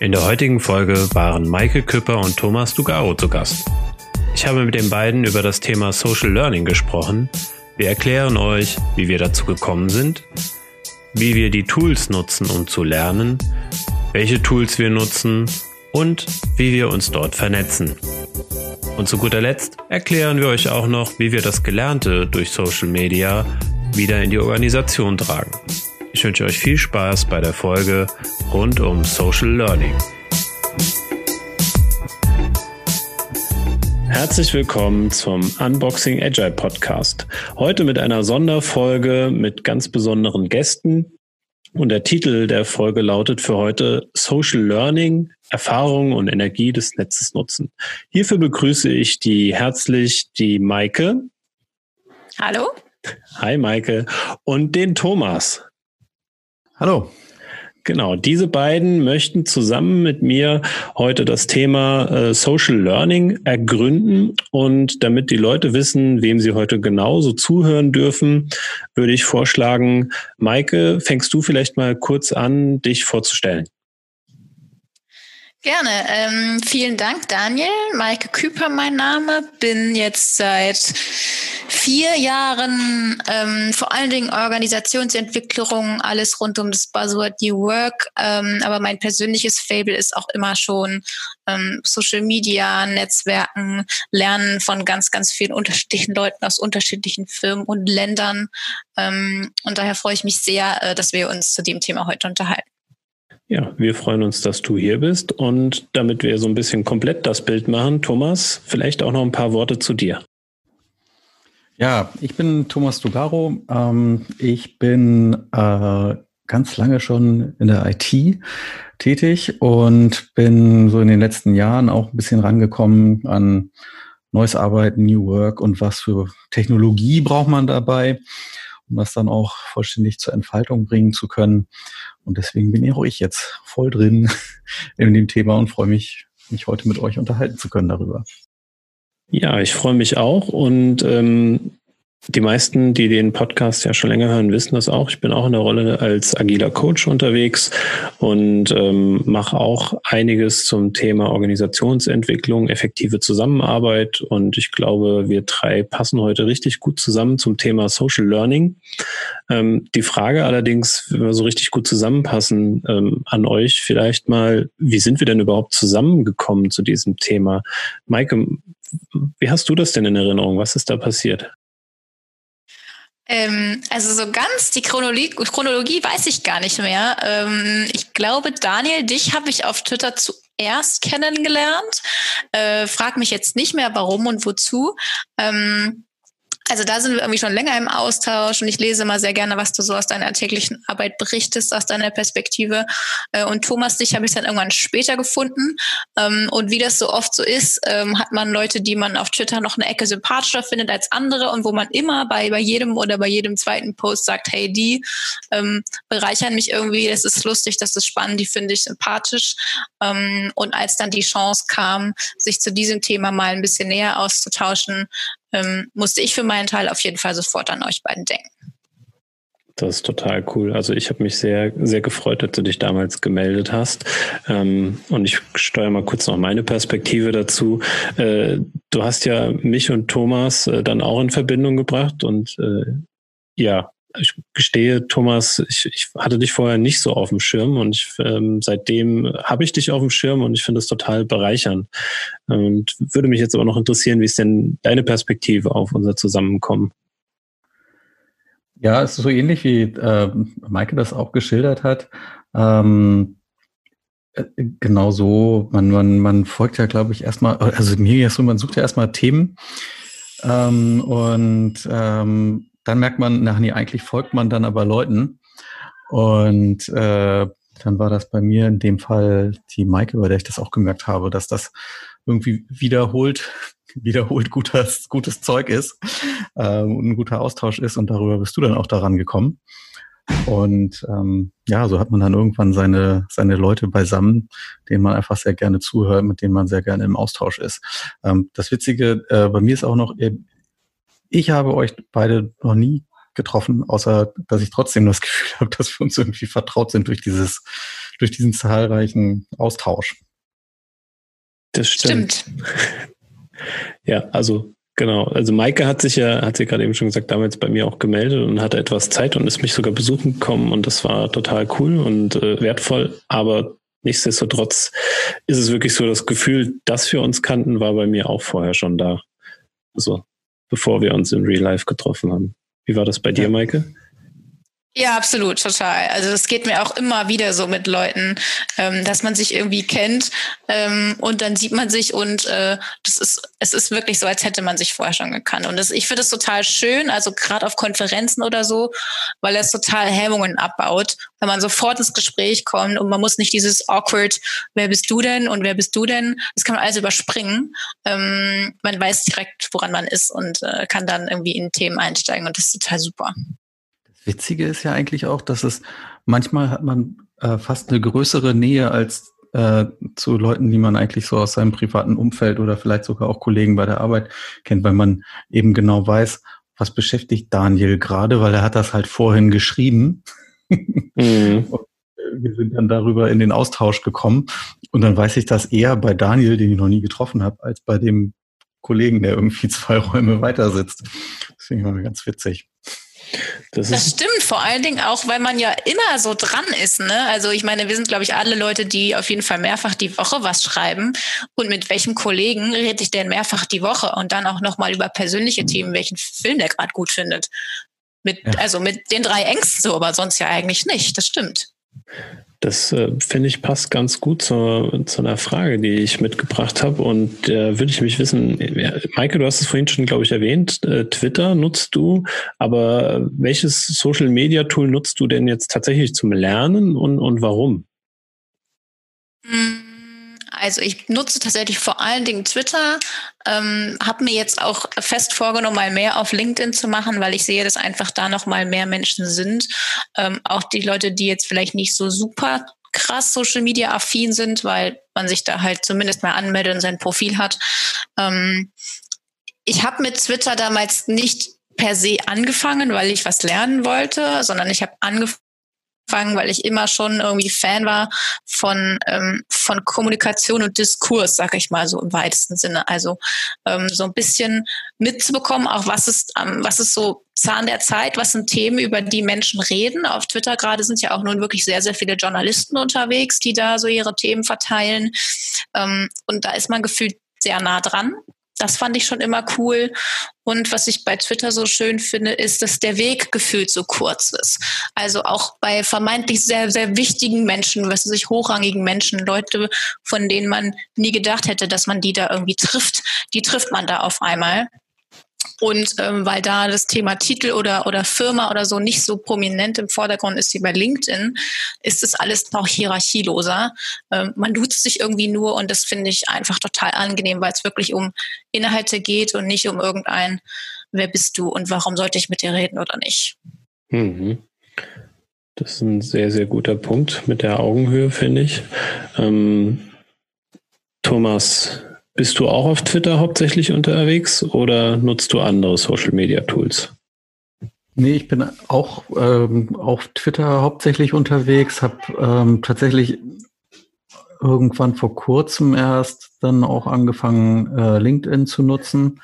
In der heutigen Folge waren Maike Küpper und Thomas Dugaro zu Gast. Ich habe mit den beiden über das Thema Social Learning gesprochen. Wir erklären euch, wie wir dazu gekommen sind, wie wir die Tools nutzen, um zu lernen, welche Tools wir nutzen und wie wir uns dort vernetzen. Und zu guter Letzt erklären wir euch auch noch, wie wir das Gelernte durch Social Media wieder in die Organisation tragen. Ich wünsche euch viel Spaß bei der Folge rund um Social Learning. Herzlich willkommen zum Unboxing Agile Podcast. Heute mit einer Sonderfolge mit ganz besonderen Gästen. Und der Titel der Folge lautet für heute Social Learning, Erfahrung und Energie des Netzes nutzen. Hierfür begrüße ich die herzlich die Maike. Hallo. Hi Maike. Und den Thomas. Hallo. Genau, diese beiden möchten zusammen mit mir heute das Thema äh, Social Learning ergründen. Und damit die Leute wissen, wem sie heute genauso zuhören dürfen, würde ich vorschlagen, Maike, fängst du vielleicht mal kurz an, dich vorzustellen. Gerne. Ähm, vielen Dank, Daniel. Maike Küper, mein Name. Bin jetzt seit vier Jahren ähm, vor allen Dingen Organisationsentwicklung, alles rund um das Buzzword New Work. Ähm, aber mein persönliches Fable ist auch immer schon ähm, Social Media, Netzwerken, Lernen von ganz, ganz vielen unterschiedlichen Leuten aus unterschiedlichen Firmen und Ländern. Ähm, und daher freue ich mich sehr, äh, dass wir uns zu dem Thema heute unterhalten. Ja, wir freuen uns, dass du hier bist. Und damit wir so ein bisschen komplett das Bild machen, Thomas, vielleicht auch noch ein paar Worte zu dir. Ja, ich bin Thomas Dugaro. Ähm, ich bin äh, ganz lange schon in der IT tätig und bin so in den letzten Jahren auch ein bisschen rangekommen an neues Arbeiten, New Work und was für Technologie braucht man dabei, um das dann auch vollständig zur Entfaltung bringen zu können. Und deswegen bin ich auch ich jetzt voll drin in dem Thema und freue mich, mich heute mit euch unterhalten zu können darüber. Ja, ich freue mich auch und ähm, die meisten, die den Podcast ja schon länger hören, wissen das auch. Ich bin auch in der Rolle als agiler Coach unterwegs und ähm, mache auch einiges zum Thema Organisationsentwicklung, effektive Zusammenarbeit. Und ich glaube, wir drei passen heute richtig gut zusammen zum Thema Social Learning. Ähm, die Frage allerdings, wenn wir so richtig gut zusammenpassen, ähm, an euch vielleicht mal, wie sind wir denn überhaupt zusammengekommen zu diesem Thema? Maike, wie hast du das denn in Erinnerung? Was ist da passiert? Ähm, also so ganz die Chronologie, Chronologie weiß ich gar nicht mehr. Ähm, ich glaube, Daniel, dich habe ich auf Twitter zuerst kennengelernt. Äh, frag mich jetzt nicht mehr, warum und wozu. Ähm, also da sind wir irgendwie schon länger im Austausch und ich lese mal sehr gerne, was du so aus deiner täglichen Arbeit berichtest, aus deiner Perspektive. Äh, und Thomas, dich habe ich dann irgendwann später gefunden. Ähm, und wie das so oft so ist, ähm, hat man Leute, die man auf Twitter noch eine Ecke sympathischer findet als andere und wo man immer bei, bei jedem oder bei jedem zweiten Post sagt, hey, die ähm, bereichern mich irgendwie, das ist lustig, das ist spannend, die finde ich sympathisch. Und als dann die Chance kam, sich zu diesem Thema mal ein bisschen näher auszutauschen, ähm, musste ich für meinen Teil auf jeden Fall sofort an euch beiden denken. Das ist total cool. Also ich habe mich sehr, sehr gefreut, dass du dich damals gemeldet hast. Ähm, und ich steuere mal kurz noch meine Perspektive dazu. Äh, du hast ja mich und Thomas äh, dann auch in Verbindung gebracht und äh, ja, ich gestehe, Thomas, ich, ich hatte dich vorher nicht so auf dem Schirm und ich, ähm, seitdem habe ich dich auf dem Schirm und ich finde es total bereichernd. Und würde mich jetzt aber noch interessieren, wie ist denn deine Perspektive auf unser Zusammenkommen? Ja, es ist so ähnlich wie äh, Maike das auch geschildert hat. Ähm, äh, genau so, man, man, man folgt ja, glaube ich, erstmal, also mir ist so, man sucht ja erstmal Themen ähm, und ähm, dann merkt man, nach nee, eigentlich folgt man dann aber Leuten. Und äh, dann war das bei mir in dem Fall die Maike, bei der ich das auch gemerkt habe, dass das irgendwie wiederholt, wiederholt gutes, gutes Zeug ist äh, und ein guter Austausch ist und darüber bist du dann auch daran gekommen. Und ähm, ja, so hat man dann irgendwann seine, seine Leute beisammen, denen man einfach sehr gerne zuhört, mit denen man sehr gerne im Austausch ist. Ähm, das Witzige äh, bei mir ist auch noch, ich habe euch beide noch nie getroffen, außer dass ich trotzdem das Gefühl habe, dass wir uns irgendwie vertraut sind durch dieses, durch diesen zahlreichen Austausch. Das stimmt. stimmt. ja, also genau. Also Maike hat sich ja, hat sie gerade eben schon gesagt, damals bei mir auch gemeldet und hatte etwas Zeit und ist mich sogar besuchen gekommen und das war total cool und äh, wertvoll. Aber nichtsdestotrotz ist es wirklich so, das Gefühl, dass wir uns kannten, war bei mir auch vorher schon da. Also bevor wir uns in Real Life getroffen haben. Wie war das bei dir, Maike? Ja, absolut, total. Also es geht mir auch immer wieder so mit Leuten, ähm, dass man sich irgendwie kennt ähm, und dann sieht man sich und äh, das ist, es ist wirklich so, als hätte man sich vorher schon gekannt. Und das, ich finde es total schön, also gerade auf Konferenzen oder so, weil es total Hemmungen abbaut, wenn man sofort ins Gespräch kommt und man muss nicht dieses awkward, wer bist du denn und wer bist du denn? Das kann man alles überspringen. Ähm, man weiß direkt, woran man ist und äh, kann dann irgendwie in Themen einsteigen und das ist total super. Witzige ist ja eigentlich auch, dass es manchmal hat man äh, fast eine größere Nähe als äh, zu Leuten, die man eigentlich so aus seinem privaten Umfeld oder vielleicht sogar auch Kollegen bei der Arbeit kennt, weil man eben genau weiß, was beschäftigt Daniel gerade, weil er hat das halt vorhin geschrieben. Mhm. wir sind dann darüber in den Austausch gekommen. Und dann weiß ich das eher bei Daniel, den ich noch nie getroffen habe, als bei dem Kollegen, der irgendwie zwei Räume weiter sitzt. Das finde ich mal ganz witzig. Das, das stimmt, vor allen Dingen auch, weil man ja immer so dran ist. Ne? Also ich meine, wir sind, glaube ich, alle Leute, die auf jeden Fall mehrfach die Woche was schreiben. Und mit welchem Kollegen rede ich denn mehrfach die Woche? Und dann auch nochmal über persönliche Themen, welchen Film der gerade gut findet. Mit, ja. Also mit den drei Ängsten so, aber sonst ja eigentlich nicht. Das stimmt. Das äh, finde ich passt ganz gut zur, zu einer Frage, die ich mitgebracht habe. Und äh, würde ich mich wissen, Maike, du hast es vorhin schon, glaube ich, erwähnt, äh, Twitter nutzt du, aber welches Social Media Tool nutzt du denn jetzt tatsächlich zum Lernen und, und warum? Also ich nutze tatsächlich vor allen Dingen Twitter, ähm, habe mir jetzt auch fest vorgenommen, mal mehr auf LinkedIn zu machen, weil ich sehe, dass einfach da noch mal mehr Menschen sind. Ähm, auch die Leute, die jetzt vielleicht nicht so super krass Social Media affin sind, weil man sich da halt zumindest mal anmeldet und sein Profil hat. Ähm, ich habe mit Twitter damals nicht per se angefangen, weil ich was lernen wollte, sondern ich habe angefangen angefangen, weil ich immer schon irgendwie Fan war von, ähm, von Kommunikation und Diskurs, sag ich mal so im weitesten Sinne. Also ähm, so ein bisschen mitzubekommen, auch was ist, ähm, was ist so Zahn der Zeit, was sind Themen, über die Menschen reden. Auf Twitter gerade sind ja auch nun wirklich sehr, sehr viele Journalisten unterwegs, die da so ihre Themen verteilen. Ähm, und da ist man gefühlt sehr nah dran. Das fand ich schon immer cool. Und was ich bei Twitter so schön finde, ist, dass der Weg gefühlt so kurz ist. Also auch bei vermeintlich sehr, sehr wichtigen Menschen, was sich hochrangigen Menschen, Leute, von denen man nie gedacht hätte, dass man die da irgendwie trifft, die trifft man da auf einmal. Und ähm, weil da das Thema Titel oder, oder Firma oder so nicht so prominent im Vordergrund ist wie bei LinkedIn, ist es alles noch hierarchieloser. Ähm, man duzt sich irgendwie nur und das finde ich einfach total angenehm, weil es wirklich um Inhalte geht und nicht um irgendein, wer bist du und warum sollte ich mit dir reden oder nicht. Mhm. Das ist ein sehr, sehr guter Punkt mit der Augenhöhe, finde ich. Ähm, Thomas, bist du auch auf Twitter hauptsächlich unterwegs oder nutzt du andere Social Media Tools? Nee, ich bin auch ähm, auf Twitter hauptsächlich unterwegs, habe ähm, tatsächlich irgendwann vor kurzem erst dann auch angefangen, äh, LinkedIn zu nutzen.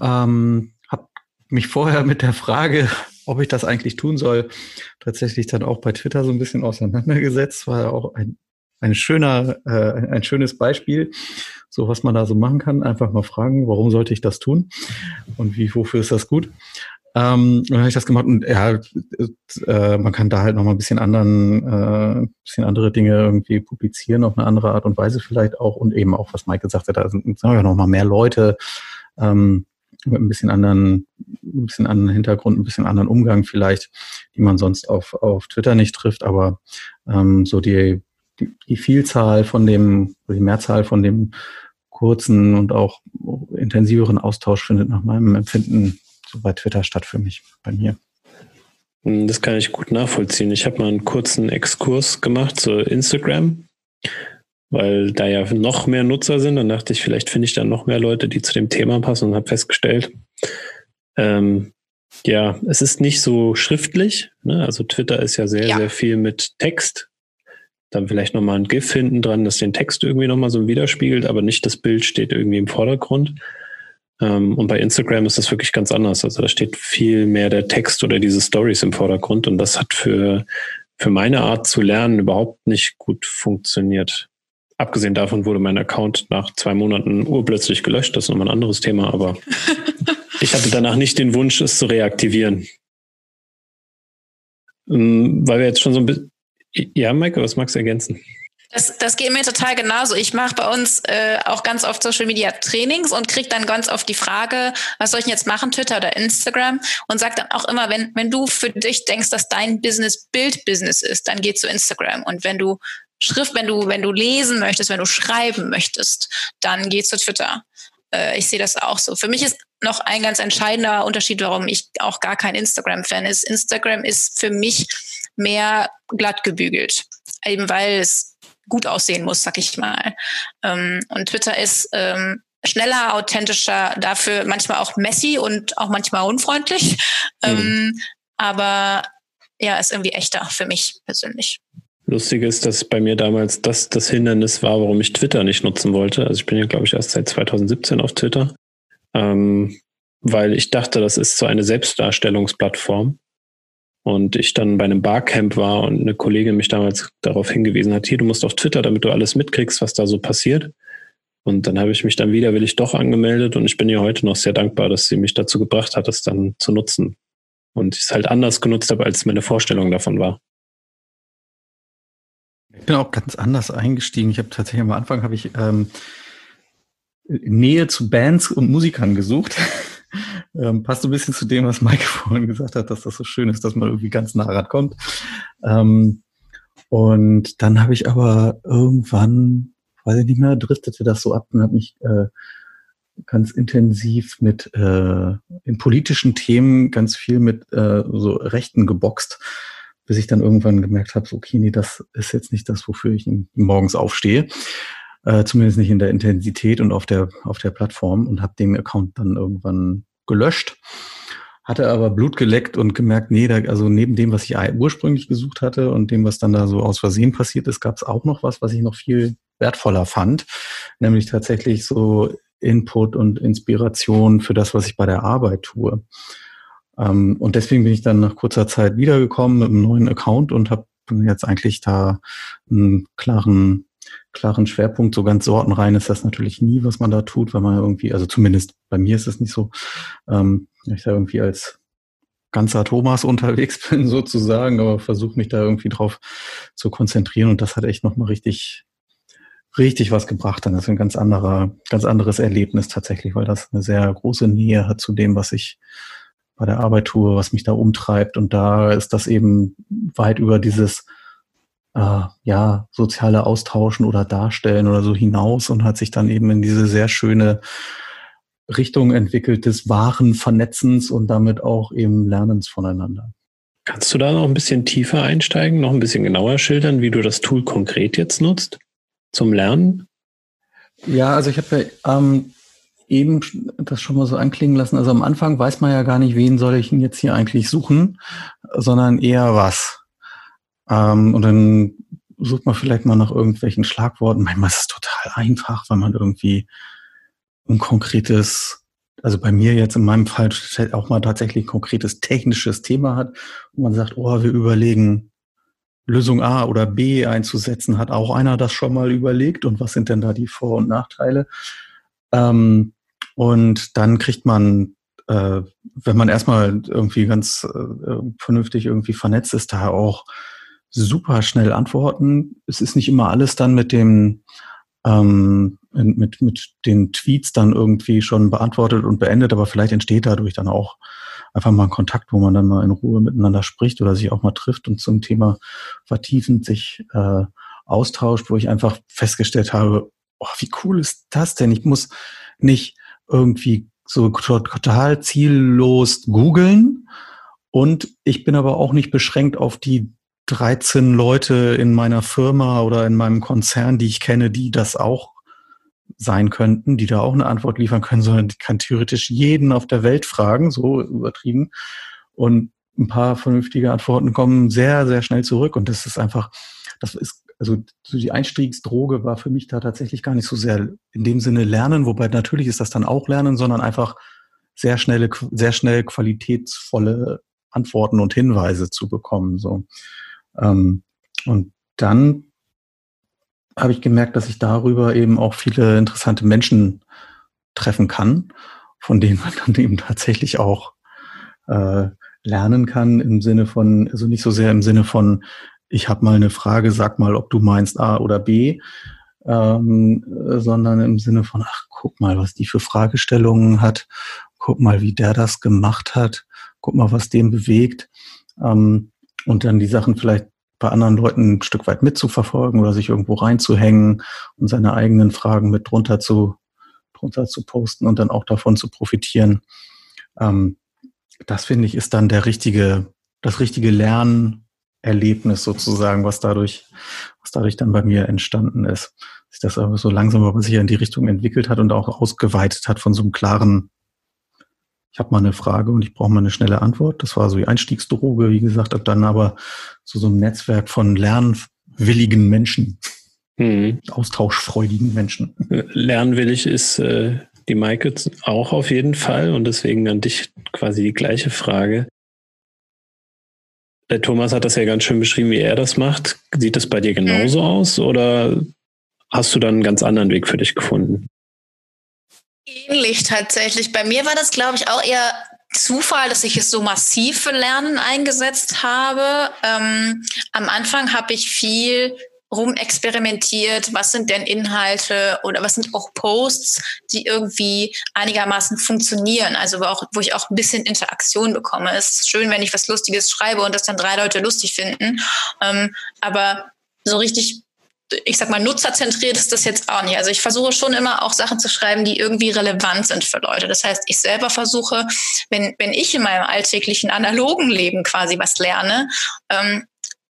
Ähm, habe mich vorher mit der Frage, ob ich das eigentlich tun soll, tatsächlich dann auch bei Twitter so ein bisschen auseinandergesetzt. War ja auch ein, ein schöner, äh, ein schönes Beispiel so was man da so machen kann. Einfach mal fragen, warum sollte ich das tun und wie, wofür ist das gut? Ähm, dann habe ich das gemacht und ja, äh, man kann da halt noch mal ein bisschen anderen, äh, bisschen andere Dinge irgendwie publizieren auf eine andere Art und Weise vielleicht auch und eben auch, was Mike gesagt hat, da sind ja noch mal mehr Leute ähm, mit ein bisschen anderen, ein bisschen anderen Hintergrund, ein bisschen anderen Umgang vielleicht, die man sonst auf, auf Twitter nicht trifft, aber ähm, so die, die, die Vielzahl von dem, die Mehrzahl von dem kurzen und auch intensiveren Austausch findet nach meinem Empfinden so bei Twitter statt für mich, bei mir. Hm, das kann ich gut nachvollziehen. Ich habe mal einen kurzen Exkurs gemacht zu Instagram, weil da ja noch mehr Nutzer sind. Dann dachte ich, vielleicht finde ich dann noch mehr Leute, die zu dem Thema passen und habe festgestellt, ähm, ja, es ist nicht so schriftlich. Ne? Also Twitter ist ja sehr, ja. sehr viel mit Text. Dann vielleicht nochmal ein GIF hinten dran, das den Text irgendwie nochmal so widerspiegelt, aber nicht das Bild steht irgendwie im Vordergrund. Ähm, und bei Instagram ist das wirklich ganz anders. Also da steht viel mehr der Text oder diese Stories im Vordergrund und das hat für, für meine Art zu lernen überhaupt nicht gut funktioniert. Abgesehen davon wurde mein Account nach zwei Monaten urplötzlich gelöscht. Das ist nochmal ein anderes Thema, aber ich hatte danach nicht den Wunsch, es zu reaktivieren. Ähm, weil wir jetzt schon so ein bisschen. Ja, Maike, was magst du ergänzen? Das, das geht mir total genauso. Ich mache bei uns äh, auch ganz oft Social Media Trainings und kriege dann ganz oft die Frage, was soll ich jetzt machen, Twitter oder Instagram? Und sag dann auch immer, wenn, wenn du für dich denkst, dass dein Business Bild-Business ist, dann geh zu Instagram. Und wenn du Schrift, wenn du, wenn du lesen möchtest, wenn du schreiben möchtest, dann geh zu Twitter. Äh, ich sehe das auch so. Für mich ist noch ein ganz entscheidender Unterschied, warum ich auch gar kein Instagram-Fan ist. Instagram ist für mich mehr glatt gebügelt. Eben weil es gut aussehen muss, sag ich mal. Ähm, und Twitter ist ähm, schneller, authentischer, dafür manchmal auch messy und auch manchmal unfreundlich. Mhm. Ähm, aber ja, ist irgendwie echter für mich persönlich. Lustig ist, dass bei mir damals das das Hindernis war, warum ich Twitter nicht nutzen wollte. Also ich bin ja, glaube ich, erst seit 2017 auf Twitter, ähm, weil ich dachte, das ist so eine Selbstdarstellungsplattform. Und ich dann bei einem Barcamp war und eine Kollegin mich damals darauf hingewiesen hat, hier, du musst auf Twitter, damit du alles mitkriegst, was da so passiert. Und dann habe ich mich dann widerwillig doch angemeldet und ich bin ihr heute noch sehr dankbar, dass sie mich dazu gebracht hat, es dann zu nutzen. Und ich es halt anders genutzt habe, als meine Vorstellung davon war. Ich bin auch ganz anders eingestiegen. Ich habe tatsächlich am Anfang habe ich ähm, Nähe zu Bands und Musikern gesucht. ähm, passt ein bisschen zu dem, was Mike vorhin gesagt hat, dass das so schön ist, dass man irgendwie ganz nah rankommt. Ähm, und dann habe ich aber irgendwann, weiß ich nicht mehr, driftete das so ab und habe mich äh, ganz intensiv mit äh, in politischen Themen ganz viel mit äh, so Rechten geboxt, bis ich dann irgendwann gemerkt habe, so, okay, nee, das ist jetzt nicht das, wofür ich morgens aufstehe. Äh, zumindest nicht in der Intensität und auf der auf der Plattform und habe den Account dann irgendwann gelöscht, hatte aber Blut geleckt und gemerkt, nee, da, also neben dem, was ich ursprünglich gesucht hatte und dem, was dann da so aus Versehen passiert ist, gab es auch noch was, was ich noch viel wertvoller fand, nämlich tatsächlich so Input und Inspiration für das, was ich bei der Arbeit tue. Ähm, und deswegen bin ich dann nach kurzer Zeit wiedergekommen mit einem neuen Account und habe jetzt eigentlich da einen klaren klaren Schwerpunkt. So ganz sortenrein ist das natürlich nie, was man da tut, weil man irgendwie, also zumindest bei mir ist es nicht so, ähm, ich da irgendwie als ganzer Thomas unterwegs bin sozusagen, aber versuche mich da irgendwie drauf zu konzentrieren und das hat echt nochmal richtig, richtig was gebracht. Dann das ist ein ganz anderer, ganz anderes Erlebnis tatsächlich, weil das eine sehr große Nähe hat zu dem, was ich bei der Arbeit tue, was mich da umtreibt und da ist das eben weit über dieses äh, ja, soziale Austauschen oder Darstellen oder so hinaus und hat sich dann eben in diese sehr schöne Richtung entwickelt des wahren Vernetzens und damit auch eben Lernens voneinander. Kannst du da noch ein bisschen tiefer einsteigen, noch ein bisschen genauer schildern, wie du das Tool konkret jetzt nutzt zum Lernen? Ja, also ich habe ja ähm, eben das schon mal so anklingen lassen. Also am Anfang weiß man ja gar nicht, wen soll ich denn jetzt hier eigentlich suchen, sondern eher was. Ähm, und dann sucht man vielleicht mal nach irgendwelchen Schlagworten. Manchmal ist es total einfach, weil man irgendwie ein konkretes, also bei mir jetzt in meinem Fall auch mal tatsächlich ein konkretes technisches Thema hat und man sagt, oh, wir überlegen, Lösung A oder B einzusetzen. Hat auch einer das schon mal überlegt und was sind denn da die Vor- und Nachteile? Ähm, und dann kriegt man, äh, wenn man erstmal irgendwie ganz äh, vernünftig irgendwie vernetzt ist, da auch super schnell antworten. Es ist nicht immer alles dann mit dem ähm, mit, mit den Tweets dann irgendwie schon beantwortet und beendet, aber vielleicht entsteht dadurch dann auch einfach mal ein Kontakt, wo man dann mal in Ruhe miteinander spricht oder sich auch mal trifft und zum Thema vertiefend sich äh, austauscht, wo ich einfach festgestellt habe, oh, wie cool ist das denn? Ich muss nicht irgendwie so total ziellos googeln, Und ich bin aber auch nicht beschränkt auf die 13 Leute in meiner Firma oder in meinem Konzern, die ich kenne, die das auch sein könnten, die da auch eine Antwort liefern können, sondern ich kann theoretisch jeden auf der Welt fragen, so übertrieben. Und ein paar vernünftige Antworten kommen sehr, sehr schnell zurück. Und das ist einfach, das ist, also die Einstiegsdroge war für mich da tatsächlich gar nicht so sehr in dem Sinne Lernen, wobei natürlich ist das dann auch Lernen, sondern einfach sehr schnelle, sehr schnell qualitätsvolle Antworten und Hinweise zu bekommen. So. Ähm, und dann habe ich gemerkt, dass ich darüber eben auch viele interessante Menschen treffen kann, von denen man dann eben tatsächlich auch äh, lernen kann im Sinne von, also nicht so sehr im Sinne von, ich habe mal eine Frage, sag mal, ob du meinst A oder B, ähm, sondern im Sinne von, ach, guck mal, was die für Fragestellungen hat, guck mal, wie der das gemacht hat, guck mal, was den bewegt. Ähm, und dann die Sachen vielleicht bei anderen Leuten ein Stück weit mitzuverfolgen oder sich irgendwo reinzuhängen und seine eigenen Fragen mit drunter zu, drunter zu posten und dann auch davon zu profitieren. Ähm, das finde ich ist dann der richtige, das richtige Lernerlebnis sozusagen, was dadurch, was dadurch dann bei mir entstanden ist. Sich das aber so langsam aber sicher in die Richtung entwickelt hat und auch ausgeweitet hat von so einem klaren, ich habe mal eine Frage und ich brauche mal eine schnelle Antwort. Das war so die Einstiegsdroge, wie gesagt, und dann aber zu so einem Netzwerk von lernwilligen Menschen, mhm. austauschfreudigen Menschen. Lernwillig ist äh, die Maike auch auf jeden Fall und deswegen an dich quasi die gleiche Frage. Der Thomas hat das ja ganz schön beschrieben, wie er das macht. Sieht das bei dir genauso mhm. aus oder hast du dann einen ganz anderen Weg für dich gefunden? Ähnlich tatsächlich. Bei mir war das, glaube ich, auch eher Zufall, dass ich es so massiv für Lernen eingesetzt habe. Ähm, am Anfang habe ich viel rumexperimentiert, was sind denn Inhalte oder was sind auch Posts, die irgendwie einigermaßen funktionieren, also wo, auch, wo ich auch ein bisschen Interaktion bekomme. Es ist schön, wenn ich was Lustiges schreibe und das dann drei Leute lustig finden, ähm, aber so richtig ich sag mal, nutzerzentriert ist das jetzt auch nicht. Also ich versuche schon immer auch Sachen zu schreiben, die irgendwie relevant sind für Leute. Das heißt, ich selber versuche, wenn, wenn ich in meinem alltäglichen analogen Leben quasi was lerne, ähm,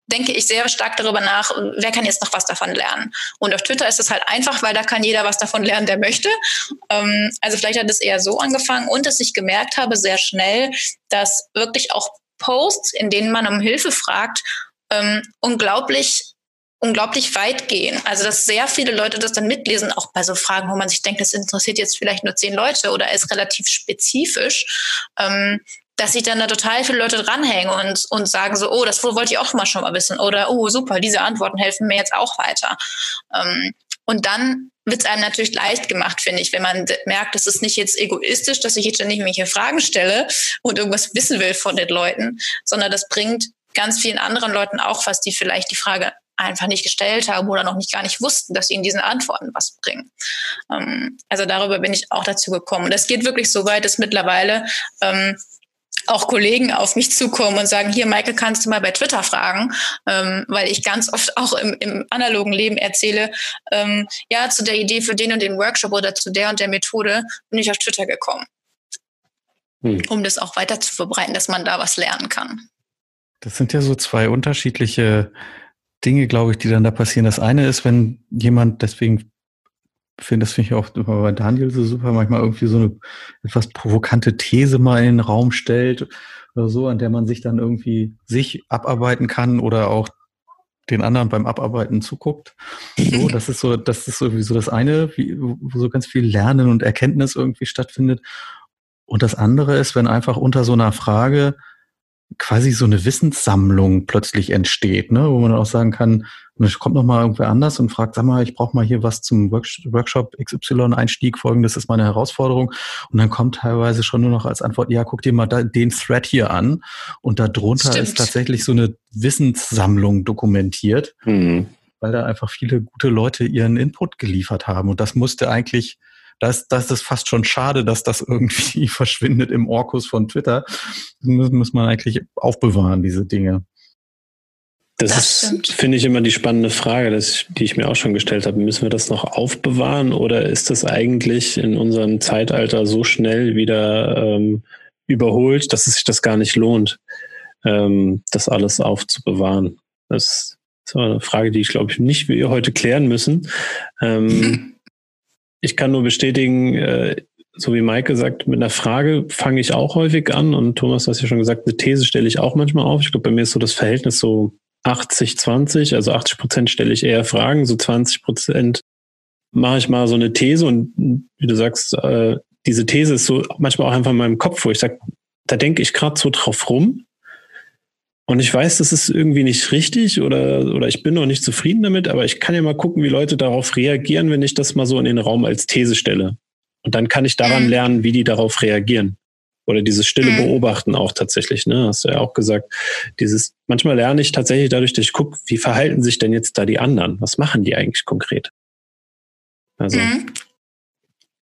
denke ich sehr stark darüber nach, wer kann jetzt noch was davon lernen. Und auf Twitter ist es halt einfach, weil da kann jeder was davon lernen, der möchte. Ähm, also vielleicht hat es eher so angefangen und dass ich gemerkt habe sehr schnell, dass wirklich auch Posts, in denen man um Hilfe fragt, ähm, unglaublich unglaublich weit gehen. Also dass sehr viele Leute das dann mitlesen, auch bei so Fragen, wo man sich denkt, das interessiert jetzt vielleicht nur zehn Leute oder ist relativ spezifisch, ähm, dass sich dann da total viele Leute dranhängen und, und sagen so, oh, das wollte ich auch mal schon mal wissen oder oh, super, diese Antworten helfen mir jetzt auch weiter. Ähm, und dann wird es einem natürlich leicht gemacht, finde ich, wenn man merkt, es ist nicht jetzt egoistisch, dass ich jetzt ständig mich hier Fragen stelle und irgendwas wissen will von den Leuten, sondern das bringt ganz vielen anderen Leuten auch was, die vielleicht die Frage einfach nicht gestellt haben oder noch nicht gar nicht wussten, dass sie in diesen Antworten was bringen. Ähm, also darüber bin ich auch dazu gekommen. Und es geht wirklich so weit, dass mittlerweile ähm, auch Kollegen auf mich zukommen und sagen, hier, Michael, kannst du mal bei Twitter fragen, ähm, weil ich ganz oft auch im, im analogen Leben erzähle, ähm, ja, zu der Idee für den und den Workshop oder zu der und der Methode bin ich auf Twitter gekommen, hm. um das auch weiter zu verbreiten, dass man da was lernen kann. Das sind ja so zwei unterschiedliche Dinge, glaube ich, die dann da passieren. Das eine ist, wenn jemand, deswegen finde das finde ich auch bei Daniel so super, manchmal irgendwie so eine etwas provokante These mal in den Raum stellt oder so, an der man sich dann irgendwie sich abarbeiten kann oder auch den anderen beim Abarbeiten zuguckt. So, das ist so, das ist sowieso das eine, wie, wo so ganz viel Lernen und Erkenntnis irgendwie stattfindet. Und das andere ist, wenn einfach unter so einer Frage quasi so eine Wissenssammlung plötzlich entsteht, ne? wo man auch sagen kann, und kommt noch mal irgendwer anders und fragt, sag mal, ich brauche mal hier was zum Workshop XY-Einstieg, folgendes ist meine Herausforderung. Und dann kommt teilweise schon nur noch als Antwort, ja, guck dir mal da, den Thread hier an. Und darunter Stimmt. ist tatsächlich so eine Wissenssammlung dokumentiert, mhm. weil da einfach viele gute Leute ihren Input geliefert haben. Und das musste eigentlich das, das ist fast schon schade, dass das irgendwie verschwindet im Orkus von Twitter. Das muss man eigentlich aufbewahren, diese Dinge. Das, das ist, finde ich, immer die spannende Frage, dass, die ich mir auch schon gestellt habe. Müssen wir das noch aufbewahren oder ist das eigentlich in unserem Zeitalter so schnell wieder ähm, überholt, dass es sich das gar nicht lohnt? ähm, das alles aufzubewahren? Das ist eine Frage, die ich glaube ich nicht wir heute klären müssen. Ähm, ich kann nur bestätigen, äh, so wie Mike gesagt, mit einer Frage fange ich auch häufig an. Und Thomas, du hast ja schon gesagt, eine These stelle ich auch manchmal auf. Ich glaube, bei mir ist so das Verhältnis so 80, 20, also 80 Prozent stelle ich eher Fragen, so 20 Prozent mache ich mal so eine These. Und wie du sagst, äh, diese These ist so manchmal auch einfach in meinem Kopf, wo ich sage, da denke ich gerade so drauf rum und ich weiß, das ist irgendwie nicht richtig oder, oder ich bin noch nicht zufrieden damit, aber ich kann ja mal gucken, wie Leute darauf reagieren, wenn ich das mal so in den Raum als These stelle. Und dann kann ich daran mhm. lernen, wie die darauf reagieren. Oder dieses stille mhm. Beobachten auch tatsächlich, ne? Hast du ja auch gesagt. Dieses, manchmal lerne ich tatsächlich dadurch, dass ich gucke, wie verhalten sich denn jetzt da die anderen? Was machen die eigentlich konkret? Also mhm.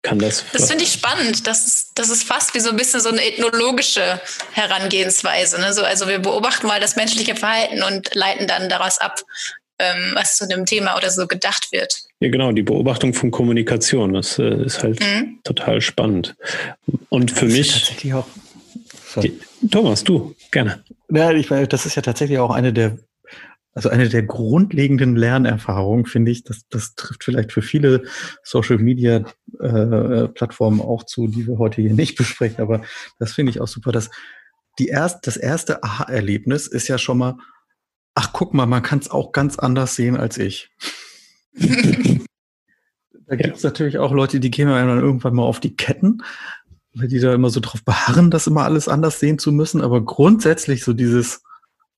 Kann das. Das finde ich spannend. Das ist, das ist fast wie so ein bisschen so eine ethnologische Herangehensweise. Ne? So, also wir beobachten mal das menschliche Verhalten und leiten dann daraus ab, ähm, was zu einem Thema oder so gedacht wird. Ja, genau, die Beobachtung von Kommunikation, das äh, ist halt mhm. total spannend. Und für das mich. tatsächlich auch. Die, Thomas, du, gerne. Ja, ich, das ist ja tatsächlich auch eine der also eine der grundlegenden Lernerfahrungen, finde ich, das, das trifft vielleicht für viele Social Media äh, Plattformen auch zu, die wir heute hier nicht besprechen, aber das finde ich auch super, dass die erst, das erste Aha-Erlebnis ist ja schon mal, ach guck mal, man kann es auch ganz anders sehen als ich. da gibt es ja. natürlich auch Leute, die gehen dann irgendwann mal auf die Ketten, weil die da immer so drauf beharren, das immer alles anders sehen zu müssen. Aber grundsätzlich so dieses,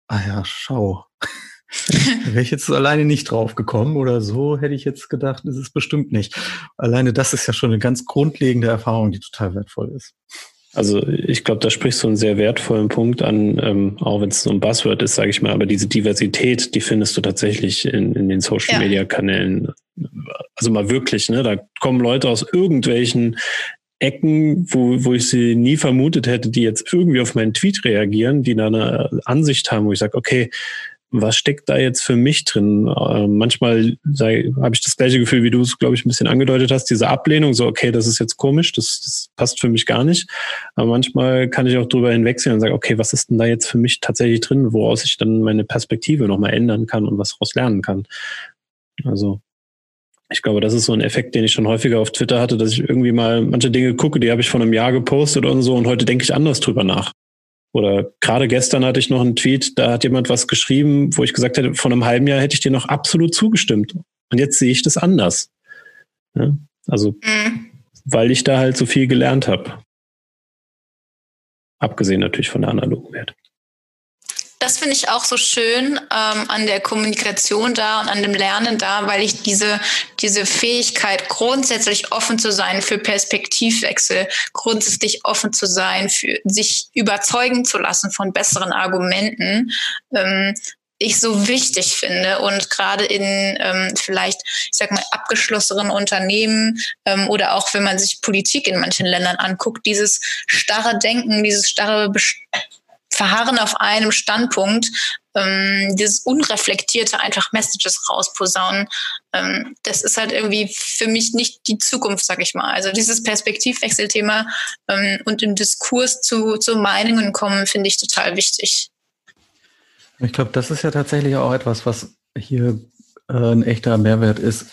ah ja, schau. Wäre ich jetzt alleine nicht drauf gekommen oder so, hätte ich jetzt gedacht, ist bestimmt nicht. Alleine das ist ja schon eine ganz grundlegende Erfahrung, die total wertvoll ist. Also ich glaube, da sprichst du einen sehr wertvollen Punkt an, ähm, auch wenn es so ein Buzzword ist, sage ich mal, aber diese Diversität, die findest du tatsächlich in, in den Social-Media-Kanälen. Also mal wirklich, ne? Da kommen Leute aus irgendwelchen Ecken, wo, wo ich sie nie vermutet hätte, die jetzt irgendwie auf meinen Tweet reagieren, die da eine Ansicht haben, wo ich sage, okay, was steckt da jetzt für mich drin? Äh, manchmal habe ich das gleiche Gefühl, wie du es, glaube ich, ein bisschen angedeutet hast, diese Ablehnung, so, okay, das ist jetzt komisch, das, das passt für mich gar nicht. Aber manchmal kann ich auch drüber hinwegsehen und sagen, okay, was ist denn da jetzt für mich tatsächlich drin, woraus ich dann meine Perspektive nochmal ändern kann und was daraus lernen kann. Also ich glaube, das ist so ein Effekt, den ich schon häufiger auf Twitter hatte, dass ich irgendwie mal manche Dinge gucke, die habe ich vor einem Jahr gepostet und so und heute denke ich anders drüber nach. Oder gerade gestern hatte ich noch einen Tweet, da hat jemand was geschrieben, wo ich gesagt hätte, vor einem halben Jahr hätte ich dir noch absolut zugestimmt. Und jetzt sehe ich das anders. Ja? Also, mhm. weil ich da halt so viel gelernt habe. Abgesehen natürlich von der analogen Welt das finde ich auch so schön ähm, an der Kommunikation da und an dem Lernen da, weil ich diese, diese Fähigkeit, grundsätzlich offen zu sein für Perspektivwechsel, grundsätzlich offen zu sein, für sich überzeugen zu lassen von besseren Argumenten, ähm, ich so wichtig finde. Und gerade in ähm, vielleicht, ich sag mal, abgeschlossenen Unternehmen ähm, oder auch wenn man sich Politik in manchen Ländern anguckt, dieses starre Denken, dieses starre Best verharren auf einem Standpunkt, ähm, dieses unreflektierte einfach Messages rausposaunen, ähm, das ist halt irgendwie für mich nicht die Zukunft, sag ich mal. Also dieses Perspektivwechselthema ähm, und im Diskurs zu, zu Meinungen kommen, finde ich total wichtig. Ich glaube, das ist ja tatsächlich auch etwas, was hier äh, ein echter Mehrwert ist,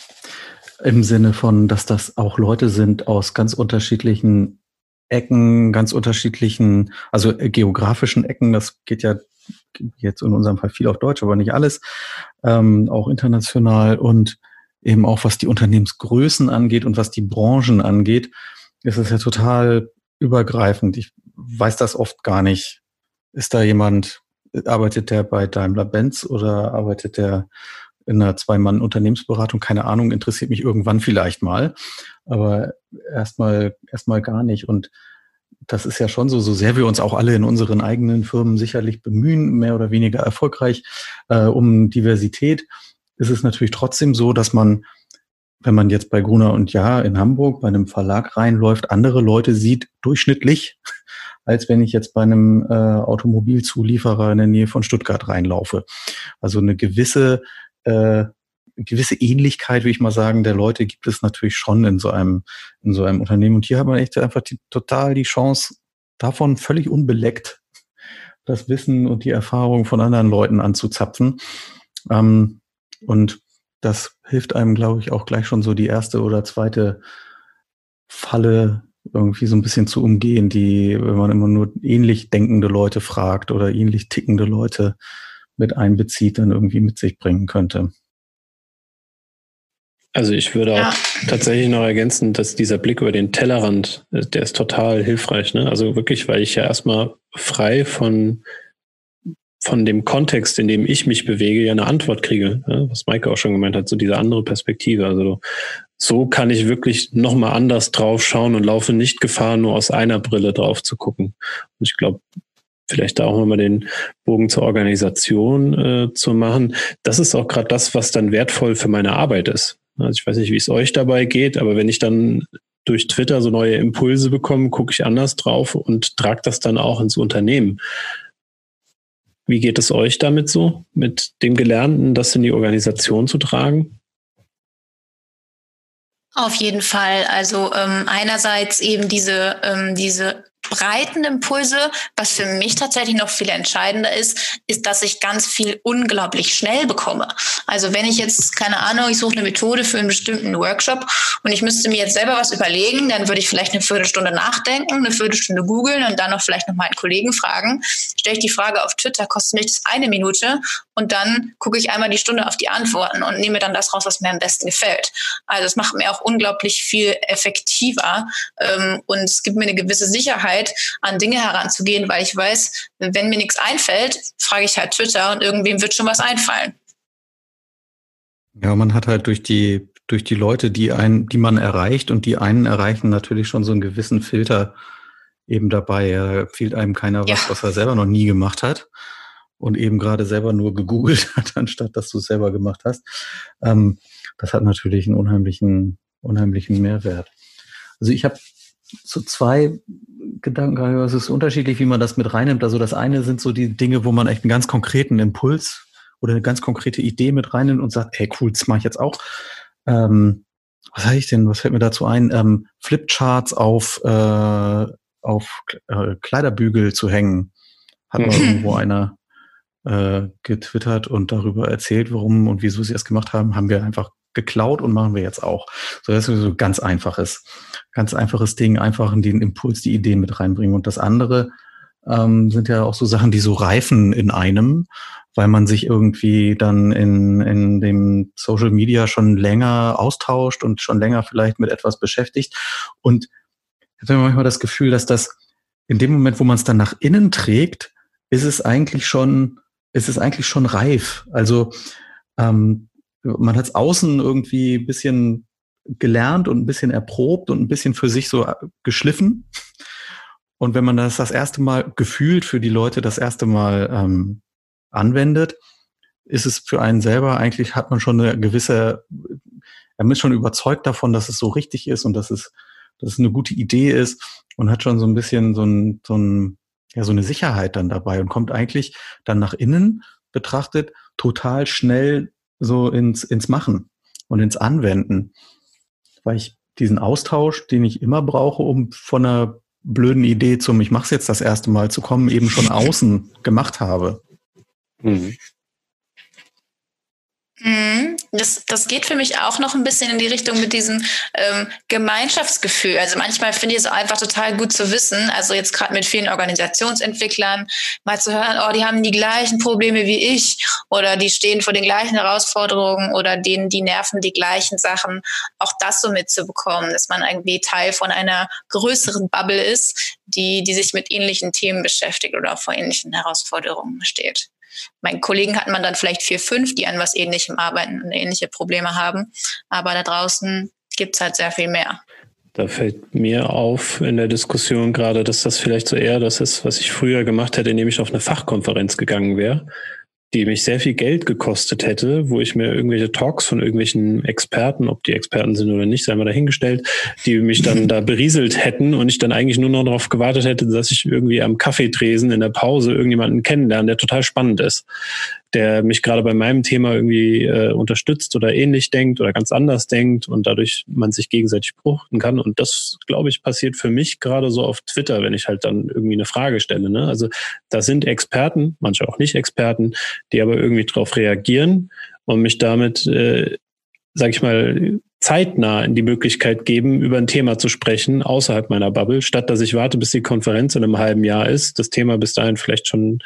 im Sinne von, dass das auch Leute sind aus ganz unterschiedlichen Ecken, ganz unterschiedlichen, also äh, geografischen Ecken, das geht ja jetzt in unserem Fall viel auf Deutsch, aber nicht alles, ähm, auch international und eben auch was die Unternehmensgrößen angeht und was die Branchen angeht, ist es ja total übergreifend. Ich weiß das oft gar nicht. Ist da jemand, arbeitet der bei Daimler-Benz oder arbeitet der in einer Zwei-Mann-Unternehmensberatung? Keine Ahnung, interessiert mich irgendwann vielleicht mal aber erstmal erstmal gar nicht. Und das ist ja schon so, so sehr wir uns auch alle in unseren eigenen Firmen sicherlich bemühen, mehr oder weniger erfolgreich äh, um Diversität, ist es natürlich trotzdem so, dass man, wenn man jetzt bei Gruner und Ja in Hamburg bei einem Verlag reinläuft, andere Leute sieht durchschnittlich, als wenn ich jetzt bei einem äh, Automobilzulieferer in der Nähe von Stuttgart reinlaufe. Also eine gewisse äh, gewisse Ähnlichkeit, würde ich mal sagen, der Leute gibt es natürlich schon in so einem, in so einem Unternehmen. Und hier hat man echt einfach die, total die Chance, davon völlig unbeleckt das Wissen und die Erfahrung von anderen Leuten anzuzapfen. Ähm, und das hilft einem, glaube ich, auch gleich schon so die erste oder zweite Falle irgendwie so ein bisschen zu umgehen, die, wenn man immer nur ähnlich denkende Leute fragt oder ähnlich tickende Leute mit einbezieht, dann irgendwie mit sich bringen könnte. Also ich würde ja. auch tatsächlich noch ergänzen, dass dieser Blick über den Tellerrand, äh, der ist total hilfreich. Ne? Also wirklich, weil ich ja erstmal frei von, von dem Kontext, in dem ich mich bewege, ja eine Antwort kriege. Ne? Was Maike auch schon gemeint hat, so diese andere Perspektive. Also so kann ich wirklich nochmal anders drauf schauen und laufe nicht Gefahr, nur aus einer Brille drauf zu gucken. Und ich glaube, vielleicht da auch nochmal den Bogen zur Organisation äh, zu machen. Das ist auch gerade das, was dann wertvoll für meine Arbeit ist. Also ich weiß nicht, wie es euch dabei geht, aber wenn ich dann durch Twitter so neue Impulse bekomme, gucke ich anders drauf und trage das dann auch ins Unternehmen. Wie geht es euch damit so, mit dem Gelernten, das in die Organisation zu tragen? Auf jeden Fall. Also ähm, einerseits eben diese, ähm, diese breiten Impulse. Was für mich tatsächlich noch viel entscheidender ist, ist, dass ich ganz viel unglaublich schnell bekomme. Also wenn ich jetzt, keine Ahnung, ich suche eine Methode für einen bestimmten Workshop und ich müsste mir jetzt selber was überlegen, dann würde ich vielleicht eine Viertelstunde nachdenken, eine Viertelstunde googeln und dann noch vielleicht noch meinen Kollegen fragen. Stelle ich die Frage auf Twitter, kostet mich das eine Minute und dann gucke ich einmal die Stunde auf die Antworten und nehme dann das raus, was mir am besten gefällt. Also es macht mir auch unglaublich viel effektiver ähm, und es gibt mir eine gewisse Sicherheit, Möglichkeit, an Dinge heranzugehen, weil ich weiß, wenn mir nichts einfällt, frage ich halt Twitter und irgendwem wird schon was einfallen. Ja, man hat halt durch die, durch die Leute, die einen, die man erreicht und die einen erreichen, natürlich schon so einen gewissen Filter eben dabei. Da empfiehlt einem keiner was, ja. was er selber noch nie gemacht hat und eben gerade selber nur gegoogelt hat, anstatt dass du es selber gemacht hast. Ähm, das hat natürlich einen unheimlichen, unheimlichen Mehrwert. Also ich habe so zwei Gedanken, es ist unterschiedlich, wie man das mit reinnimmt. Also das eine sind so die Dinge, wo man echt einen ganz konkreten Impuls oder eine ganz konkrete Idee mit reinnimmt und sagt, hey cool, das mache ich jetzt auch. Ähm, was habe ich denn? Was fällt mir dazu ein? Ähm, Flipcharts auf, äh, auf äh, Kleiderbügel zu hängen. Hat mal irgendwo einer äh, getwittert und darüber erzählt, warum und wieso sie es gemacht haben, haben wir einfach geklaut und machen wir jetzt auch. So, das ist so ganz einfaches, ganz einfaches Ding, einfach den Impuls, die Ideen mit reinbringen. Und das andere ähm, sind ja auch so Sachen, die so reifen in einem, weil man sich irgendwie dann in, in dem Social Media schon länger austauscht und schon länger vielleicht mit etwas beschäftigt. Und ich habe manchmal das Gefühl, dass das in dem Moment, wo man es dann nach innen trägt, ist es eigentlich schon, ist es eigentlich schon reif. Also ähm, man hat es außen irgendwie ein bisschen gelernt und ein bisschen erprobt und ein bisschen für sich so äh, geschliffen. Und wenn man das das erste Mal gefühlt für die Leute das erste Mal ähm, anwendet, ist es für einen selber eigentlich, hat man schon eine gewisse, er ist schon überzeugt davon, dass es so richtig ist und dass es, dass es eine gute Idee ist und hat schon so ein bisschen so ein, so ein, ja, so eine Sicherheit dann dabei und kommt eigentlich dann nach innen betrachtet total schnell so ins, ins Machen und ins Anwenden. Weil ich diesen Austausch, den ich immer brauche, um von einer blöden Idee zum Ich mache es jetzt das erste Mal zu kommen, eben schon außen gemacht habe. Mhm. Mhm. Das, das geht für mich auch noch ein bisschen in die Richtung mit diesem ähm, Gemeinschaftsgefühl. Also manchmal finde ich es einfach total gut zu wissen, also jetzt gerade mit vielen Organisationsentwicklern, mal zu hören, oh, die haben die gleichen Probleme wie ich oder die stehen vor den gleichen Herausforderungen oder denen, die nerven die gleichen Sachen. Auch das so mitzubekommen, dass man irgendwie Teil von einer größeren Bubble ist, die, die sich mit ähnlichen Themen beschäftigt oder vor ähnlichen Herausforderungen steht. Meinen Kollegen hat man dann vielleicht vier, fünf, die an was Ähnlichem arbeiten und ähnliche Probleme haben. Aber da draußen gibt es halt sehr viel mehr. Da fällt mir auf in der Diskussion gerade, dass das vielleicht so eher das ist, was ich früher gemacht hätte, indem ich auf eine Fachkonferenz gegangen wäre die mich sehr viel Geld gekostet hätte, wo ich mir irgendwelche Talks von irgendwelchen Experten, ob die Experten sind oder nicht, sei mal dahingestellt, die mich dann da berieselt hätten und ich dann eigentlich nur noch darauf gewartet hätte, dass ich irgendwie am Kaffeetresen in der Pause irgendjemanden kennenlerne, der total spannend ist. Der mich gerade bei meinem Thema irgendwie äh, unterstützt oder ähnlich denkt oder ganz anders denkt und dadurch man sich gegenseitig bruchten kann. Und das, glaube ich, passiert für mich gerade so auf Twitter, wenn ich halt dann irgendwie eine Frage stelle. Ne? Also da sind Experten, manche auch nicht Experten, die aber irgendwie darauf reagieren und mich damit, äh, sag ich mal, zeitnah in die Möglichkeit geben, über ein Thema zu sprechen außerhalb meiner Bubble, statt dass ich warte, bis die Konferenz in einem halben Jahr ist, das Thema bis dahin vielleicht schon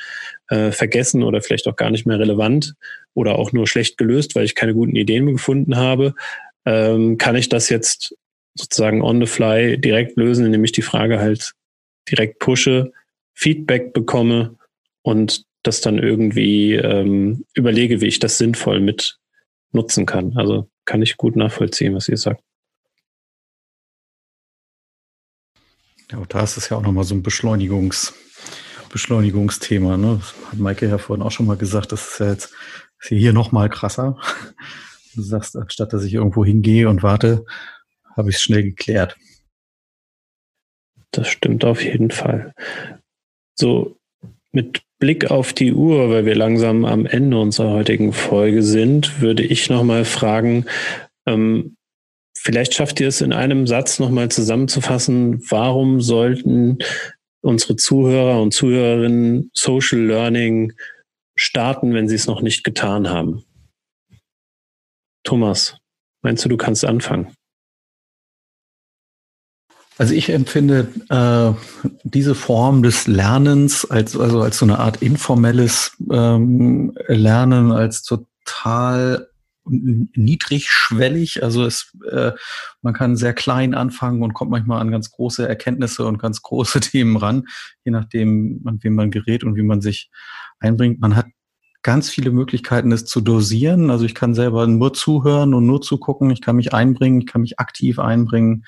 äh, vergessen oder vielleicht auch gar nicht mehr relevant oder auch nur schlecht gelöst, weil ich keine guten Ideen gefunden habe, ähm, kann ich das jetzt sozusagen on the fly direkt lösen, indem ich die Frage halt direkt pushe, Feedback bekomme und das dann irgendwie ähm, überlege, wie ich das sinnvoll mit nutzen kann. Also kann ich gut nachvollziehen, was ihr sagt. Ja, da ist es ja auch nochmal so ein Beschleunigungs, Beschleunigungsthema. Ne? Hat Maike ja vorhin auch schon mal gesagt, das ist ja jetzt ist hier nochmal krasser. Du sagst, anstatt dass ich irgendwo hingehe und warte, habe ich es schnell geklärt. Das stimmt auf jeden Fall. So, mit Blick auf die Uhr, weil wir langsam am Ende unserer heutigen Folge sind, würde ich nochmal fragen, ähm, vielleicht schafft ihr es in einem Satz nochmal zusammenzufassen, warum sollten unsere Zuhörer und Zuhörerinnen Social Learning starten, wenn sie es noch nicht getan haben? Thomas, meinst du, du kannst anfangen? Also ich empfinde äh, diese Form des Lernens als also als so eine Art informelles ähm, Lernen als total niedrigschwellig. Also es, äh, man kann sehr klein anfangen und kommt manchmal an ganz große Erkenntnisse und ganz große Themen ran, je nachdem, an wem man gerät und wie man sich einbringt. Man hat ganz viele Möglichkeiten, es zu dosieren. Also ich kann selber nur zuhören und nur zugucken. Ich kann mich einbringen, ich kann mich aktiv einbringen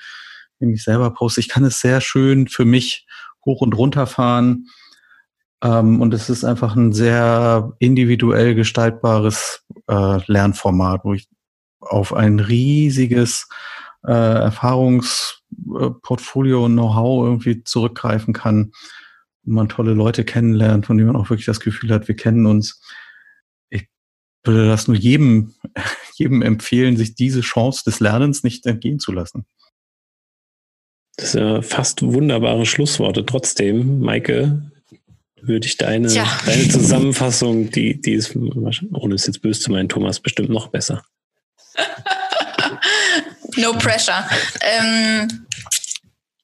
indem ich selber poste. Ich kann es sehr schön für mich hoch und runter fahren. Ähm, und es ist einfach ein sehr individuell gestaltbares äh, Lernformat, wo ich auf ein riesiges äh, Erfahrungsportfolio und Know-how irgendwie zurückgreifen kann, man tolle Leute kennenlernt, von denen man auch wirklich das Gefühl hat, wir kennen uns. Ich würde das nur jedem, jedem empfehlen, sich diese Chance des Lernens nicht entgehen zu lassen. Das sind ja fast wunderbare Schlussworte. Trotzdem, Maike, würde ich deine, deine Zusammenfassung, die, die ist, ohne es jetzt böse zu meinen, Thomas, bestimmt noch besser. no pressure. Ähm,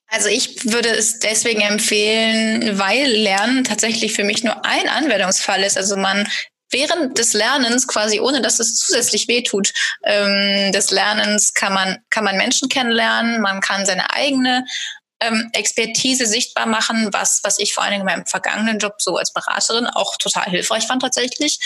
also ich würde es deswegen empfehlen, weil Lernen tatsächlich für mich nur ein Anwendungsfall ist. Also man während des Lernens, quasi ohne dass es zusätzlich wehtut, ähm, des Lernens kann man, kann man Menschen kennenlernen, man kann seine eigene ähm, Expertise sichtbar machen, was, was ich vor allen Dingen in meinem vergangenen Job so als Beraterin auch total hilfreich fand tatsächlich.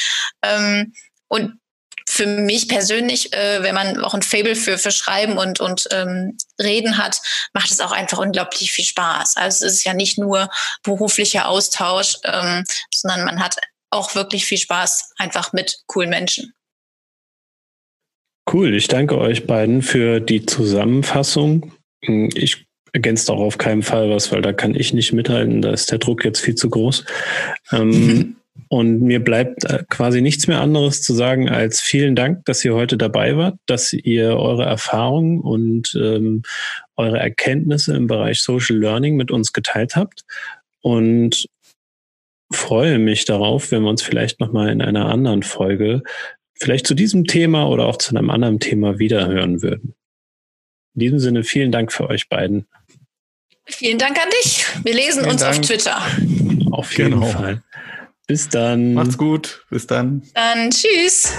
Ähm, und für mich persönlich, äh, wenn man auch ein Fable für, für Schreiben und, und ähm, Reden hat, macht es auch einfach unglaublich viel Spaß. Also es ist ja nicht nur beruflicher Austausch, ähm, sondern man hat auch wirklich viel Spaß einfach mit coolen Menschen. Cool, ich danke euch beiden für die Zusammenfassung. Ich ergänze auch auf keinen Fall was, weil da kann ich nicht mithalten, da ist der Druck jetzt viel zu groß. Ähm, und mir bleibt äh, quasi nichts mehr anderes zu sagen als vielen Dank, dass ihr heute dabei wart, dass ihr eure Erfahrungen und ähm, eure Erkenntnisse im Bereich Social Learning mit uns geteilt habt. Und freue mich darauf, wenn wir uns vielleicht nochmal in einer anderen Folge vielleicht zu diesem Thema oder auch zu einem anderen Thema wiederhören würden. In diesem Sinne vielen Dank für euch beiden. Vielen Dank an dich. Wir lesen vielen uns Dank. auf Twitter. Auf jeden genau. Fall. Bis dann. Macht's gut. Bis dann. Dann tschüss.